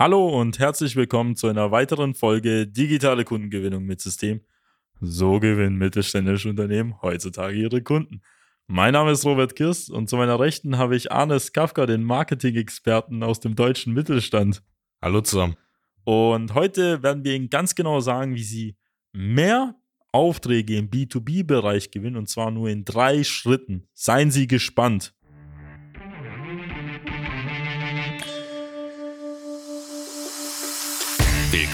Hallo und herzlich willkommen zu einer weiteren Folge Digitale Kundengewinnung mit System. So gewinnen mittelständische Unternehmen heutzutage ihre Kunden. Mein Name ist Robert Kirst und zu meiner Rechten habe ich Arnes Kafka, den Marketing-Experten aus dem deutschen Mittelstand. Hallo zusammen. Und heute werden wir Ihnen ganz genau sagen, wie Sie mehr Aufträge im B2B-Bereich gewinnen und zwar nur in drei Schritten. Seien Sie gespannt.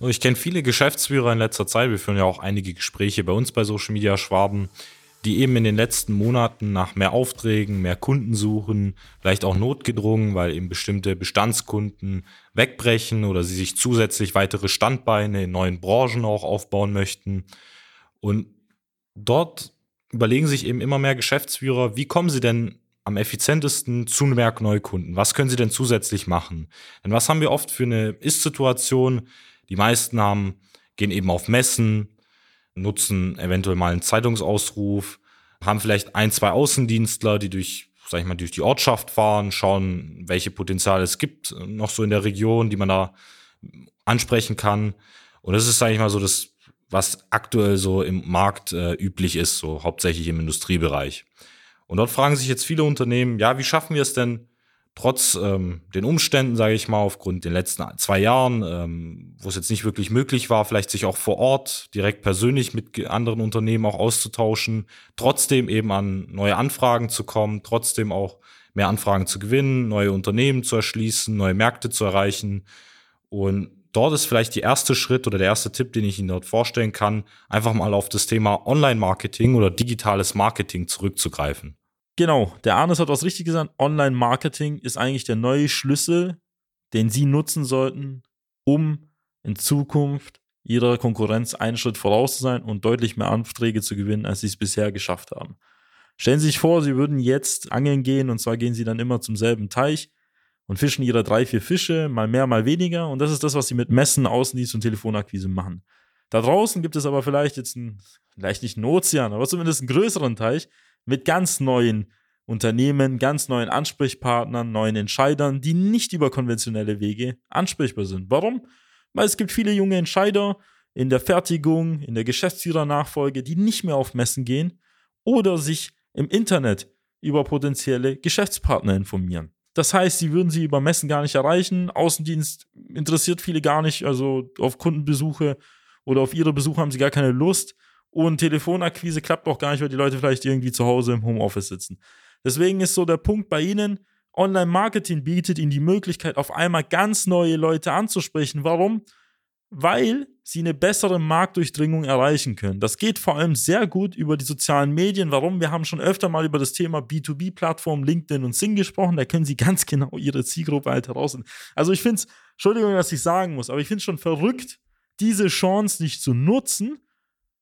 Ich kenne viele Geschäftsführer in letzter Zeit. Wir führen ja auch einige Gespräche bei uns bei Social Media Schwaben, die eben in den letzten Monaten nach mehr Aufträgen, mehr Kunden suchen, vielleicht auch notgedrungen, weil eben bestimmte Bestandskunden wegbrechen oder sie sich zusätzlich weitere Standbeine in neuen Branchen auch aufbauen möchten. Und dort überlegen sich eben immer mehr Geschäftsführer, wie kommen sie denn am effizientesten zu mehr Neukunden? Was können sie denn zusätzlich machen? Denn was haben wir oft für eine Ist-Situation? Die meisten haben, gehen eben auf Messen, nutzen eventuell mal einen Zeitungsausruf, haben vielleicht ein, zwei Außendienstler, die durch, sag ich mal, durch die Ortschaft fahren, schauen, welche Potenziale es gibt noch so in der Region, die man da ansprechen kann. Und das ist, sage ich mal, so das, was aktuell so im Markt äh, üblich ist, so hauptsächlich im Industriebereich. Und dort fragen sich jetzt viele Unternehmen, ja, wie schaffen wir es denn, trotz ähm, den Umständen, sage ich mal, aufgrund den letzten zwei Jahren, ähm, wo es jetzt nicht wirklich möglich war, vielleicht sich auch vor Ort direkt persönlich mit anderen Unternehmen auch auszutauschen, trotzdem eben an neue Anfragen zu kommen, trotzdem auch mehr Anfragen zu gewinnen, neue Unternehmen zu erschließen, neue Märkte zu erreichen. Und dort ist vielleicht der erste Schritt oder der erste Tipp, den ich Ihnen dort vorstellen kann, einfach mal auf das Thema Online-Marketing oder digitales Marketing zurückzugreifen. Genau, der Arnes hat was richtig gesagt. Online-Marketing ist eigentlich der neue Schlüssel, den Sie nutzen sollten, um in Zukunft Ihrer Konkurrenz einen Schritt voraus zu sein und deutlich mehr Anträge zu gewinnen, als Sie es bisher geschafft haben. Stellen Sie sich vor, Sie würden jetzt angeln gehen und zwar gehen Sie dann immer zum selben Teich und fischen Ihre drei, vier Fische, mal mehr, mal weniger. Und das ist das, was Sie mit Messen, Außendienst und Telefonakquise machen. Da draußen gibt es aber vielleicht jetzt einen, vielleicht nicht einen Ozean, aber zumindest einen größeren Teich, mit ganz neuen Unternehmen, ganz neuen Ansprechpartnern, neuen Entscheidern, die nicht über konventionelle Wege ansprechbar sind. Warum? Weil es gibt viele junge Entscheider in der Fertigung, in der Geschäftsführernachfolge, die nicht mehr auf Messen gehen oder sich im Internet über potenzielle Geschäftspartner informieren. Das heißt, sie würden sie über Messen gar nicht erreichen. Außendienst interessiert viele gar nicht, also auf Kundenbesuche oder auf ihre Besuche haben sie gar keine Lust. Und Telefonakquise klappt auch gar nicht, weil die Leute vielleicht irgendwie zu Hause im Homeoffice sitzen. Deswegen ist so der Punkt bei Ihnen, Online-Marketing bietet Ihnen die Möglichkeit, auf einmal ganz neue Leute anzusprechen. Warum? Weil Sie eine bessere Marktdurchdringung erreichen können. Das geht vor allem sehr gut über die sozialen Medien. Warum? Wir haben schon öfter mal über das Thema B2B-Plattformen LinkedIn und Sing gesprochen. Da können Sie ganz genau Ihre Zielgruppe halt heraus. Also ich finde es, Entschuldigung, dass ich sagen muss, aber ich finde es schon verrückt, diese Chance nicht zu nutzen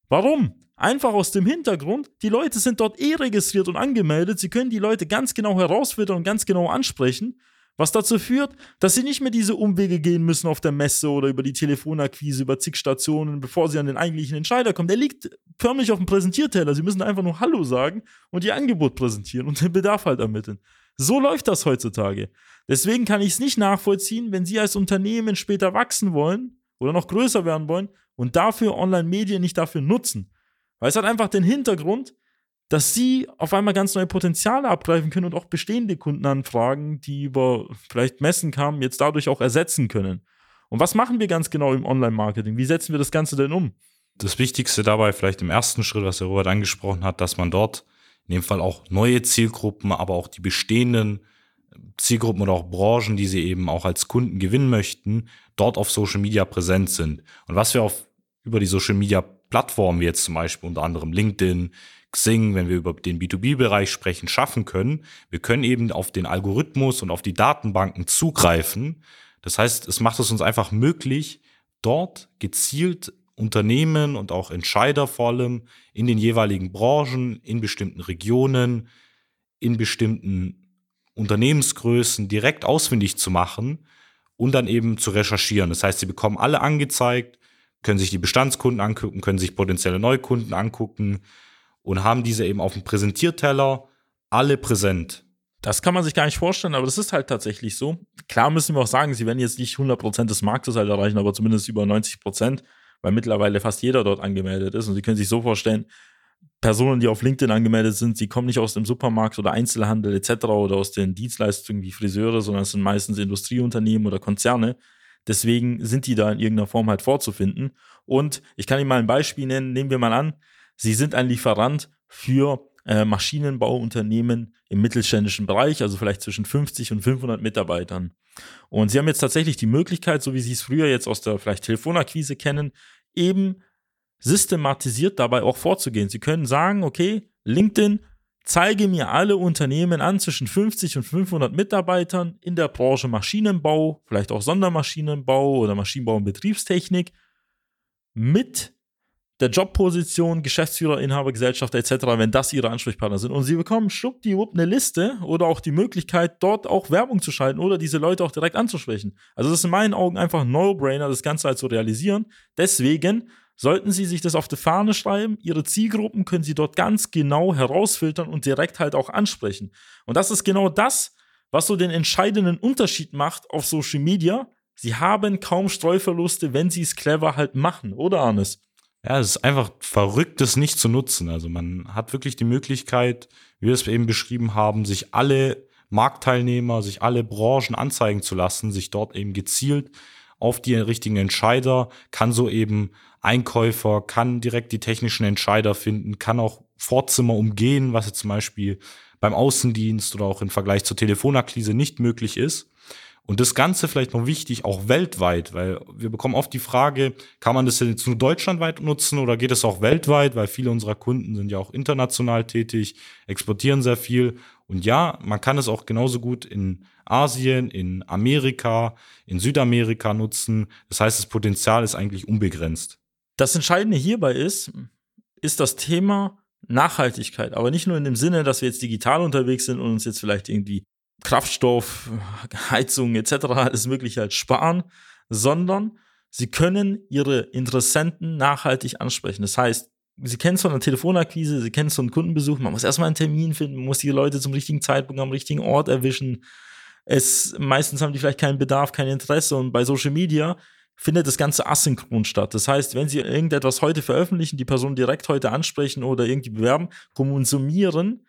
Warum? Einfach aus dem Hintergrund, die Leute sind dort eh registriert und angemeldet, sie können die Leute ganz genau herausfiltern und ganz genau ansprechen, was dazu führt, dass sie nicht mehr diese Umwege gehen müssen auf der Messe oder über die Telefonakquise, über zig Stationen, bevor sie an den eigentlichen Entscheider kommen. Der liegt förmlich auf dem Präsentierteller. Sie müssen einfach nur Hallo sagen und ihr Angebot präsentieren und den Bedarf halt ermitteln. So läuft das heutzutage. Deswegen kann ich es nicht nachvollziehen, wenn Sie als Unternehmen später wachsen wollen oder noch größer werden wollen, und dafür Online-Medien nicht dafür nutzen. Weil es hat einfach den Hintergrund, dass sie auf einmal ganz neue Potenziale abgreifen können und auch bestehende Kundenanfragen, die über vielleicht Messen kamen, jetzt dadurch auch ersetzen können. Und was machen wir ganz genau im Online-Marketing? Wie setzen wir das Ganze denn um? Das Wichtigste dabei vielleicht im ersten Schritt, was der Robert angesprochen hat, dass man dort in dem Fall auch neue Zielgruppen, aber auch die bestehenden Zielgruppen oder auch Branchen, die sie eben auch als Kunden gewinnen möchten, dort auf Social Media präsent sind. Und was wir auf, über die Social Media Plattformen, wie jetzt zum Beispiel unter anderem LinkedIn, Xing, wenn wir über den B2B-Bereich sprechen, schaffen können, wir können eben auf den Algorithmus und auf die Datenbanken zugreifen. Das heißt, es macht es uns einfach möglich, dort gezielt Unternehmen und auch Entscheider vor allem in den jeweiligen Branchen, in bestimmten Regionen, in bestimmten Unternehmensgrößen direkt ausfindig zu machen und dann eben zu recherchieren. Das heißt, sie bekommen alle angezeigt, können sich die Bestandskunden angucken, können sich potenzielle Neukunden angucken und haben diese eben auf dem Präsentierteller alle präsent. Das kann man sich gar nicht vorstellen, aber das ist halt tatsächlich so. Klar müssen wir auch sagen, sie werden jetzt nicht 100% des Marktes halt erreichen, aber zumindest über 90%, weil mittlerweile fast jeder dort angemeldet ist. Und Sie können sich so vorstellen, Personen, die auf LinkedIn angemeldet sind, sie kommen nicht aus dem Supermarkt oder Einzelhandel etc. oder aus den Dienstleistungen wie Friseure, sondern es sind meistens Industrieunternehmen oder Konzerne. Deswegen sind die da in irgendeiner Form halt vorzufinden. Und ich kann Ihnen mal ein Beispiel nennen. Nehmen wir mal an, Sie sind ein Lieferant für äh, Maschinenbauunternehmen im mittelständischen Bereich, also vielleicht zwischen 50 und 500 Mitarbeitern. Und Sie haben jetzt tatsächlich die Möglichkeit, so wie Sie es früher jetzt aus der vielleicht Telefonakquise kennen, eben systematisiert dabei auch vorzugehen. Sie können sagen, okay, LinkedIn, zeige mir alle Unternehmen an zwischen 50 und 500 Mitarbeitern in der Branche Maschinenbau, vielleicht auch Sondermaschinenbau oder Maschinenbau und Betriebstechnik mit der Jobposition, Geschäftsführer, Inhaber, Gesellschafter etc., wenn das ihre Ansprechpartner sind. Und sie bekommen schwuppdiwupp eine Liste oder auch die Möglichkeit, dort auch Werbung zu schalten oder diese Leute auch direkt anzusprechen. Also das ist in meinen Augen einfach ein No-Brainer, das Ganze halt zu realisieren. Deswegen Sollten Sie sich das auf die Fahne schreiben, Ihre Zielgruppen können Sie dort ganz genau herausfiltern und direkt halt auch ansprechen. Und das ist genau das, was so den entscheidenden Unterschied macht auf Social Media. Sie haben kaum Streuverluste, wenn Sie es clever halt machen, oder Arnes? Ja, es ist einfach verrückt, das nicht zu nutzen. Also man hat wirklich die Möglichkeit, wie wir es eben beschrieben haben, sich alle Marktteilnehmer, sich alle Branchen anzeigen zu lassen, sich dort eben gezielt auf die richtigen Entscheider, kann so eben Einkäufer, kann direkt die technischen Entscheider finden, kann auch Vorzimmer umgehen, was jetzt zum Beispiel beim Außendienst oder auch im Vergleich zur Telefonakquise nicht möglich ist. Und das Ganze vielleicht noch wichtig, auch weltweit, weil wir bekommen oft die Frage, kann man das jetzt nur deutschlandweit nutzen oder geht es auch weltweit, weil viele unserer Kunden sind ja auch international tätig, exportieren sehr viel. Und ja, man kann es auch genauso gut in Asien, in Amerika, in Südamerika nutzen. Das heißt, das Potenzial ist eigentlich unbegrenzt. Das Entscheidende hierbei ist, ist das Thema Nachhaltigkeit, aber nicht nur in dem Sinne, dass wir jetzt digital unterwegs sind und uns jetzt vielleicht irgendwie Kraftstoff, Heizung etc. alles Mögliche halt sparen, sondern sie können ihre Interessenten nachhaltig ansprechen. Das heißt, Sie kennen es von einer Telefonakquise, Sie kennen es von Kundenbesuch, man muss erstmal einen Termin finden, man muss die Leute zum richtigen Zeitpunkt am richtigen Ort erwischen. Es, meistens haben die vielleicht keinen Bedarf, kein Interesse und bei Social Media findet das Ganze asynchron statt. Das heißt, wenn Sie irgendetwas heute veröffentlichen, die Person direkt heute ansprechen oder irgendwie bewerben, konsumieren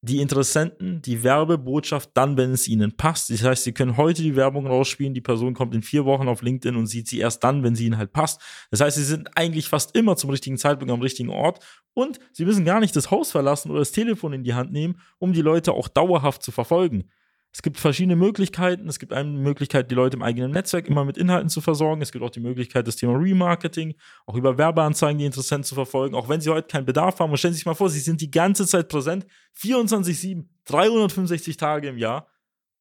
die Interessenten die Werbebotschaft dann, wenn es ihnen passt. Das heißt, sie können heute die Werbung rausspielen, die Person kommt in vier Wochen auf LinkedIn und sieht sie erst dann, wenn sie ihnen halt passt. Das heißt, sie sind eigentlich fast immer zum richtigen Zeitpunkt am richtigen Ort und sie müssen gar nicht das Haus verlassen oder das Telefon in die Hand nehmen, um die Leute auch dauerhaft zu verfolgen. Es gibt verschiedene Möglichkeiten. Es gibt eine Möglichkeit, die Leute im eigenen Netzwerk immer mit Inhalten zu versorgen. Es gibt auch die Möglichkeit, das Thema Remarketing, auch über Werbeanzeigen die Interessenten zu verfolgen. Auch wenn sie heute keinen Bedarf haben. Und stellen Sie sich mal vor, Sie sind die ganze Zeit präsent, 24-7, 365 Tage im Jahr,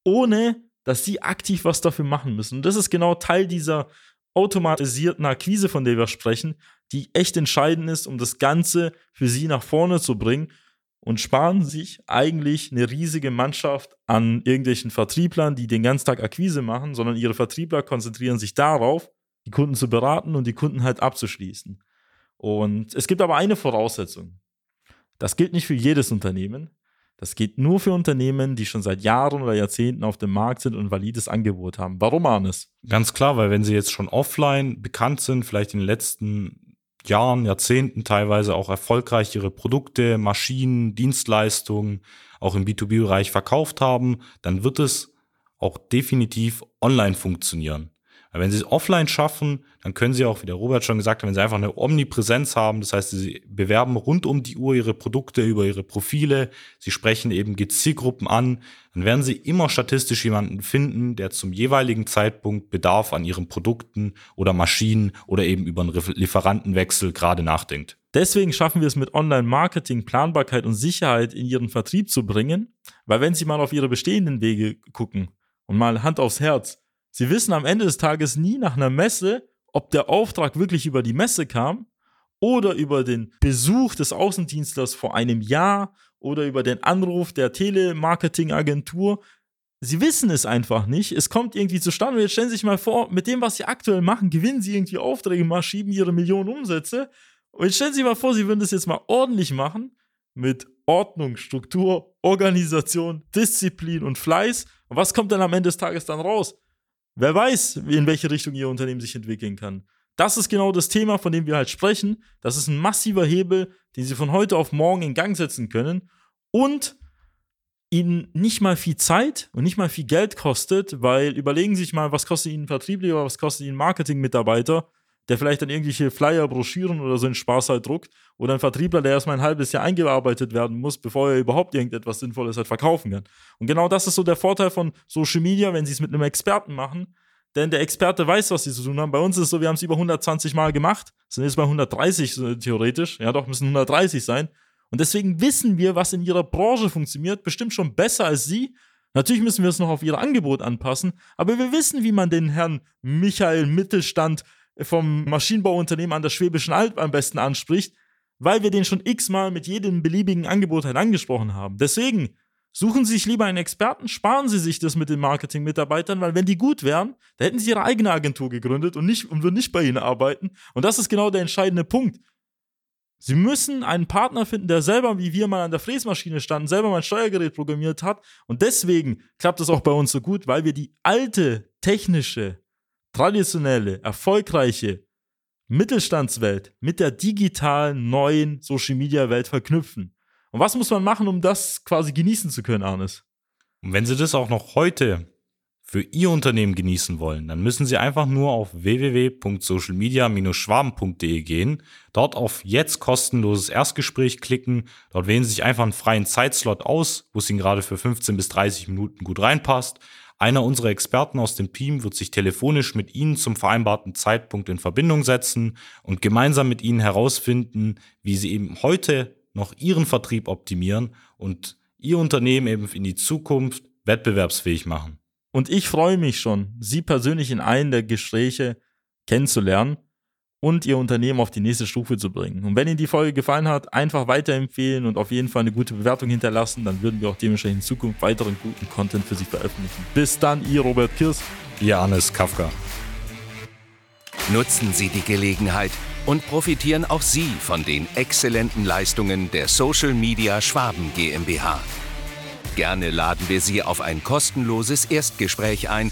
ohne dass Sie aktiv was dafür machen müssen. Und das ist genau Teil dieser automatisierten Akquise, von der wir sprechen, die echt entscheidend ist, um das Ganze für Sie nach vorne zu bringen und sparen sich eigentlich eine riesige Mannschaft an irgendwelchen Vertrieblern, die den ganzen Tag Akquise machen, sondern ihre Vertriebler konzentrieren sich darauf, die Kunden zu beraten und die Kunden halt abzuschließen. Und es gibt aber eine Voraussetzung. Das gilt nicht für jedes Unternehmen. Das geht nur für Unternehmen, die schon seit Jahren oder Jahrzehnten auf dem Markt sind und ein valides Angebot haben. Warum, Arnes? Ganz klar, weil wenn sie jetzt schon offline bekannt sind, vielleicht in den letzten Jahren, Jahrzehnten teilweise auch erfolgreich ihre Produkte, Maschinen, Dienstleistungen auch im B2B-Bereich verkauft haben, dann wird es auch definitiv online funktionieren. Weil wenn sie es offline schaffen, dann können sie auch, wie der Robert schon gesagt hat, wenn sie einfach eine Omnipräsenz haben, das heißt, sie bewerben rund um die Uhr ihre Produkte über ihre Profile, sie sprechen eben Zielgruppen an, dann werden sie immer statistisch jemanden finden, der zum jeweiligen Zeitpunkt Bedarf an ihren Produkten oder Maschinen oder eben über einen Lieferantenwechsel gerade nachdenkt. Deswegen schaffen wir es mit Online-Marketing, Planbarkeit und Sicherheit in ihren Vertrieb zu bringen, weil wenn Sie mal auf Ihre bestehenden Wege gucken und mal Hand aufs Herz, Sie wissen am Ende des Tages nie nach einer Messe, ob der Auftrag wirklich über die Messe kam oder über den Besuch des Außendienstlers vor einem Jahr oder über den Anruf der Telemarketing-Agentur. Sie wissen es einfach nicht. Es kommt irgendwie zustande. Jetzt stellen Sie sich mal vor, mit dem, was Sie aktuell machen, gewinnen Sie irgendwie Aufträge mal, schieben Ihre Millionen Umsätze. Und jetzt stellen Sie sich mal vor, Sie würden das jetzt mal ordentlich machen mit Ordnung, Struktur, Organisation, Disziplin und Fleiß. Und was kommt dann am Ende des Tages dann raus? Wer weiß, in welche Richtung Ihr Unternehmen sich entwickeln kann. Das ist genau das Thema, von dem wir halt sprechen. Das ist ein massiver Hebel, den Sie von heute auf morgen in Gang setzen können und Ihnen nicht mal viel Zeit und nicht mal viel Geld kostet, weil überlegen Sie sich mal, was kostet Ihnen Vertriebler, was kostet Ihnen Marketingmitarbeiter, der vielleicht dann irgendwelche Flyer, Broschüren oder so einen Spaß halt druckt oder ein Vertriebler, der erstmal ein halbes Jahr eingearbeitet werden muss, bevor er überhaupt irgendetwas Sinnvolles halt verkaufen kann. Und genau das ist so der Vorteil von Social Media, wenn Sie es mit einem Experten machen, denn der Experte weiß, was sie zu tun haben. Bei uns ist es so, wir haben es über 120 Mal gemacht, sind jetzt bei 130 theoretisch, ja doch, müssen 130 sein. Und deswegen wissen wir, was in ihrer Branche funktioniert, bestimmt schon besser als sie. Natürlich müssen wir es noch auf ihr Angebot anpassen, aber wir wissen, wie man den Herrn Michael Mittelstand vom Maschinenbauunternehmen an der Schwäbischen Alb am besten anspricht, weil wir den schon x-mal mit jedem beliebigen Angebot halt angesprochen haben. Deswegen Suchen Sie sich lieber einen Experten, sparen Sie sich das mit den Marketing-Mitarbeitern, weil wenn die gut wären, da hätten Sie Ihre eigene Agentur gegründet und, nicht, und würden nicht bei Ihnen arbeiten. Und das ist genau der entscheidende Punkt. Sie müssen einen Partner finden, der selber, wie wir mal an der Fräsmaschine standen, selber mal ein Steuergerät programmiert hat. Und deswegen klappt es auch bei uns so gut, weil wir die alte, technische, traditionelle, erfolgreiche Mittelstandswelt mit der digitalen, neuen Social-Media-Welt verknüpfen. Und was muss man machen, um das quasi genießen zu können, Arnes? Und wenn Sie das auch noch heute für Ihr Unternehmen genießen wollen, dann müssen Sie einfach nur auf www.socialmedia-schwaben.de gehen, dort auf jetzt kostenloses Erstgespräch klicken, dort wählen Sie sich einfach einen freien Zeitslot aus, wo es Ihnen gerade für 15 bis 30 Minuten gut reinpasst. Einer unserer Experten aus dem Team wird sich telefonisch mit Ihnen zum vereinbarten Zeitpunkt in Verbindung setzen und gemeinsam mit Ihnen herausfinden, wie Sie eben heute noch ihren Vertrieb optimieren und ihr Unternehmen eben in die Zukunft wettbewerbsfähig machen. Und ich freue mich schon, Sie persönlich in einem der Gespräche kennenzulernen und Ihr Unternehmen auf die nächste Stufe zu bringen. Und wenn Ihnen die Folge gefallen hat, einfach weiterempfehlen und auf jeden Fall eine gute Bewertung hinterlassen, dann würden wir auch dementsprechend in Zukunft weiteren guten Content für Sie veröffentlichen. Bis dann, Ihr Robert Kirs. Ihr Hannes Kafka. Nutzen Sie die Gelegenheit und profitieren auch Sie von den exzellenten Leistungen der Social Media Schwaben GmbH. Gerne laden wir Sie auf ein kostenloses Erstgespräch ein,